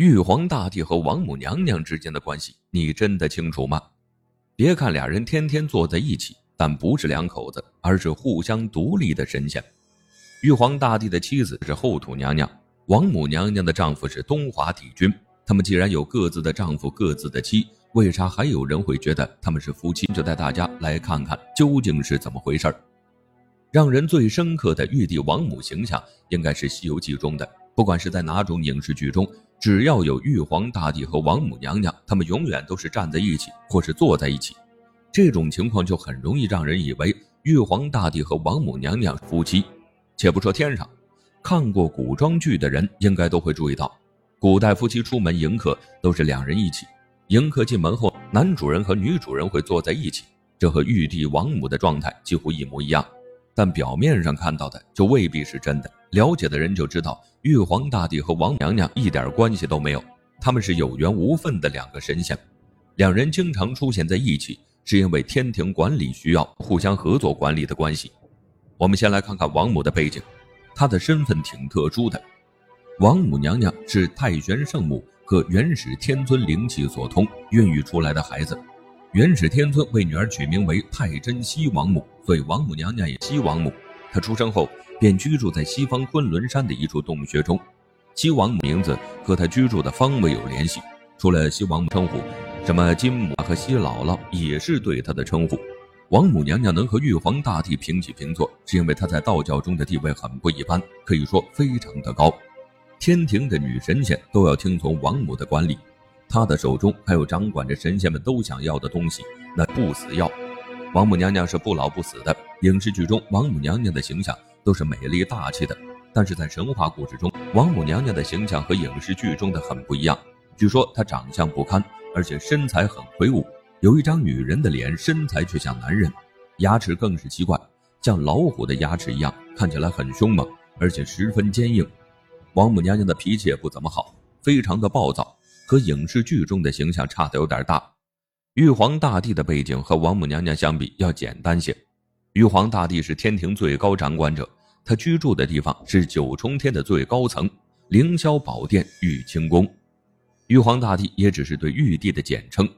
玉皇大帝和王母娘娘之间的关系，你真的清楚吗？别看俩人天天坐在一起，但不是两口子，而是互相独立的神仙。玉皇大帝的妻子是后土娘娘，王母娘娘的丈夫是东华帝君。他们既然有各自的丈夫、各自的妻，为啥还有人会觉得他们是夫妻？就带大家来看看究竟是怎么回事儿。让人最深刻的玉帝王母形象，应该是《西游记》中的。不管是在哪种影视剧中，只要有玉皇大帝和王母娘娘，他们永远都是站在一起，或是坐在一起。这种情况就很容易让人以为玉皇大帝和王母娘娘夫妻。且不说天上，看过古装剧的人应该都会注意到。古代夫妻出门迎客都是两人一起，迎客进门后，男主人和女主人会坐在一起，这和玉帝王母的状态几乎一模一样。但表面上看到的就未必是真的，了解的人就知道，玉皇大帝和王娘娘一点关系都没有，他们是有缘无分的两个神仙，两人经常出现在一起，是因为天庭管理需要互相合作管理的关系。我们先来看看王母的背景，她的身份挺特殊的。王母娘娘是太玄圣母和元始天尊灵气所通孕育出来的孩子，元始天尊为女儿取名为太真西王母，所以王母娘娘也西王母。她出生后便居住在西方昆仑山的一处洞穴中，西王母名字和她居住的方位有联系。除了西王母称呼，什么金母和西姥姥也是对她的称呼。王母娘娘能和玉皇大帝平起平坐，是因为她在道教中的地位很不一般，可以说非常的高。天庭的女神仙都要听从王母的管理，她的手中还有掌管着神仙们都想要的东西，那不死药。王母娘娘是不老不死的。影视剧中王母娘娘的形象都是美丽大气的，但是在神话故事中，王母娘娘的形象和影视剧中的很不一样。据说她长相不堪，而且身材很魁梧，有一张女人的脸，身材却像男人，牙齿更是奇怪，像老虎的牙齿一样，看起来很凶猛，而且十分坚硬。王母娘娘的脾气也不怎么好，非常的暴躁，和影视剧中的形象差的有点大。玉皇大帝的背景和王母娘娘相比要简单些。玉皇大帝是天庭最高掌管者，他居住的地方是九重天的最高层——凌霄宝殿玉清宫。玉皇大帝也只是对玉帝的简称，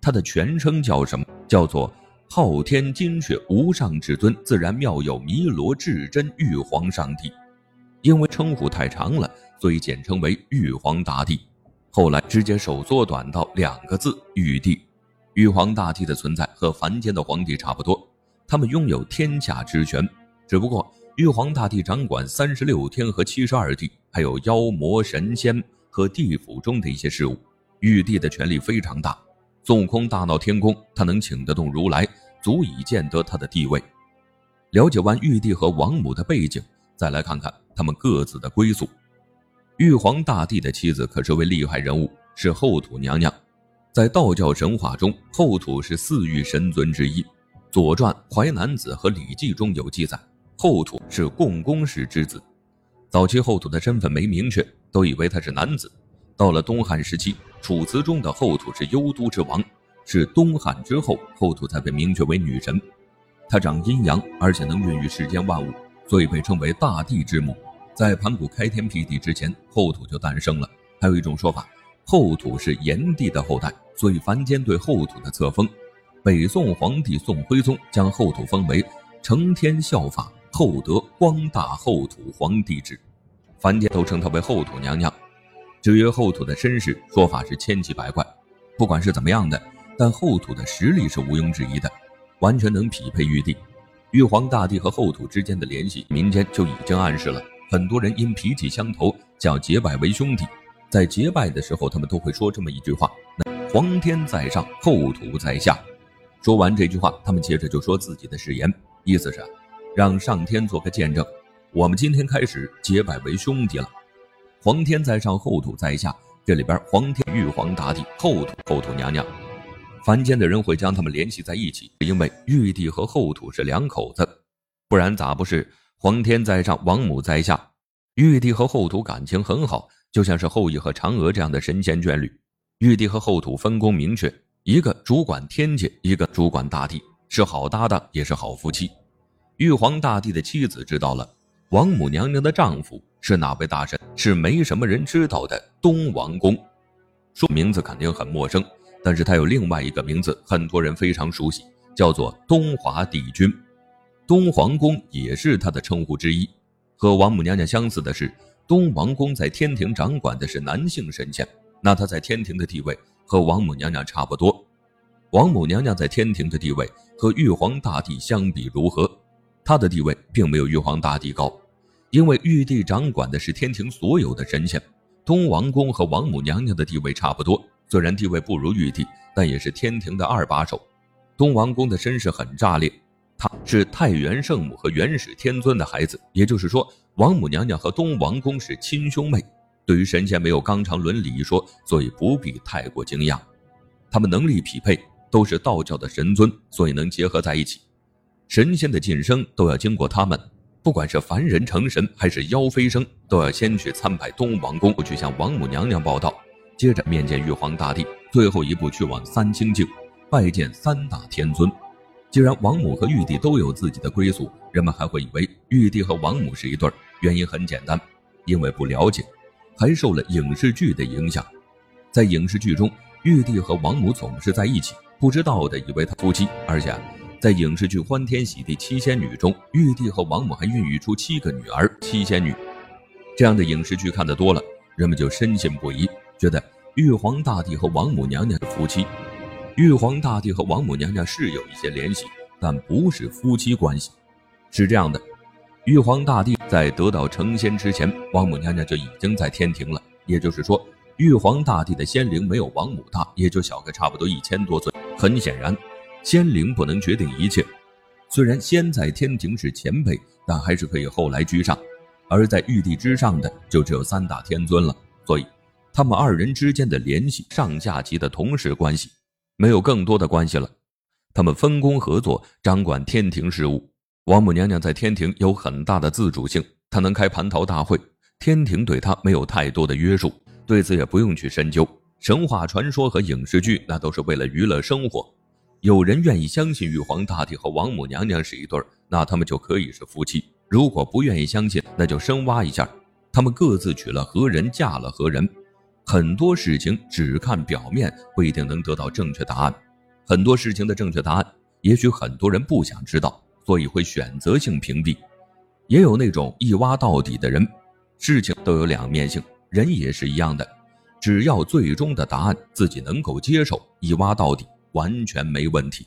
他的全称叫什么？叫做昊天金阙无上至尊自然妙有弥罗至真玉皇上帝。因为称呼太长了，所以简称为玉皇大帝。后来直接手缩短到两个字“玉帝”。玉皇大帝的存在和凡间的皇帝差不多，他们拥有天下之权。只不过玉皇大帝掌管三十六天和七十二地，还有妖魔神仙和地府中的一些事务。玉帝的权力非常大，孙悟空大闹天宫，他能请得动如来，足以见得他的地位。了解完玉帝和王母的背景。再来看看他们各自的归宿。玉皇大帝的妻子可是位厉害人物，是后土娘娘。在道教神话中，后土是四御神尊之一，《左传》《淮南子》和《礼记》中有记载，后土是共工氏之子。早期后土的身份没明确，都以为他是男子。到了东汉时期，《楚辞》中的后土是幽都之王，是东汉之后后土才被明确为女神。她长阴阳，而且能孕育世间万物。所以被称为大地之母，在盘古开天辟地之前，后土就诞生了。还有一种说法，后土是炎帝的后代，所以凡间对后土的册封，北宋皇帝宋徽宗将后土封为承天效法厚德光大后土皇帝制，凡间都称她为后土娘娘。至于后土的身世，说法是千奇百怪。不管是怎么样的，但后土的实力是毋庸置疑的，完全能匹配玉帝。玉皇大帝和后土之间的联系，民间就已经暗示了。很多人因脾气相投，叫结拜为兄弟。在结拜的时候，他们都会说这么一句话：“那皇天在上，后土在下。”说完这句话，他们接着就说自己的誓言，意思是让上天做个见证，我们今天开始结拜为兄弟了。皇天在上，后土在下。这里边，皇天玉皇大帝，后土后土娘娘。凡间的人会将他们联系在一起，因为玉帝和后土是两口子，不然咋不是皇天在上，王母在下？玉帝和后土感情很好，就像是后羿和嫦娥这样的神仙眷侣。玉帝和后土分工明确，一个主管天界，一个主管大地，是好搭档，也是好夫妻。玉皇大帝的妻子知道了，王母娘娘的丈夫是哪位大神？是没什么人知道的东王公。说名字肯定很陌生，但是他有另外一个名字，很多人非常熟悉，叫做东华帝君。东皇宫也是他的称呼之一。和王母娘娘相似的是，东王公在天庭掌管的是男性神仙，那他在天庭的地位和王母娘娘差不多。王母娘娘在天庭的地位和玉皇大帝相比如何？她的地位并没有玉皇大帝高，因为玉帝掌管的是天庭所有的神仙。东王公和王母娘娘的地位差不多，虽然地位不如玉帝，但也是天庭的二把手。东王公的身世很炸裂，他是太元圣母和元始天尊的孩子，也就是说，王母娘娘和东王公是亲兄妹。对于神仙没有纲常伦理一说，所以不必太过惊讶。他们能力匹配，都是道教的神尊，所以能结合在一起。神仙的晋升都要经过他们。不管是凡人成神，还是妖飞升，都要先去参拜东王宫，去向王母娘娘报道，接着面见玉皇大帝，最后一步去往三清境，拜见三大天尊。既然王母和玉帝都有自己的归宿，人们还会以为玉帝和王母是一对儿。原因很简单，因为不了解，还受了影视剧的影响。在影视剧中，玉帝和王母总是在一起，不知道的以为他夫妻，而且。在影视剧《欢天喜地七仙女》中，玉帝和王母还孕育出七个女儿七仙女。这样的影视剧看得多了，人们就深信不疑，觉得玉皇大帝和王母娘娘是夫妻。玉皇大帝和王母娘娘是有一些联系，但不是夫妻关系。是这样的，玉皇大帝在得到成仙之前，王母娘娘就已经在天庭了。也就是说，玉皇大帝的仙龄没有王母大，也就小个差不多一千多岁。很显然。仙灵不能决定一切，虽然仙在天庭是前辈，但还是可以后来居上。而在玉帝之上的就只有三大天尊了，所以他们二人之间的联系，上下级的同事关系，没有更多的关系了。他们分工合作，掌管天庭事务。王母娘娘在天庭有很大的自主性，她能开蟠桃大会，天庭对她没有太多的约束，对此也不用去深究。神话传说和影视剧，那都是为了娱乐生活。有人愿意相信玉皇大帝和王母娘娘是一对儿，那他们就可以是夫妻；如果不愿意相信，那就深挖一下，他们各自娶了何人，嫁了何人。很多事情只看表面不一定能得到正确答案，很多事情的正确答案，也许很多人不想知道，所以会选择性屏蔽。也有那种一挖到底的人，事情都有两面性，人也是一样的，只要最终的答案自己能够接受，一挖到底。完全没问题。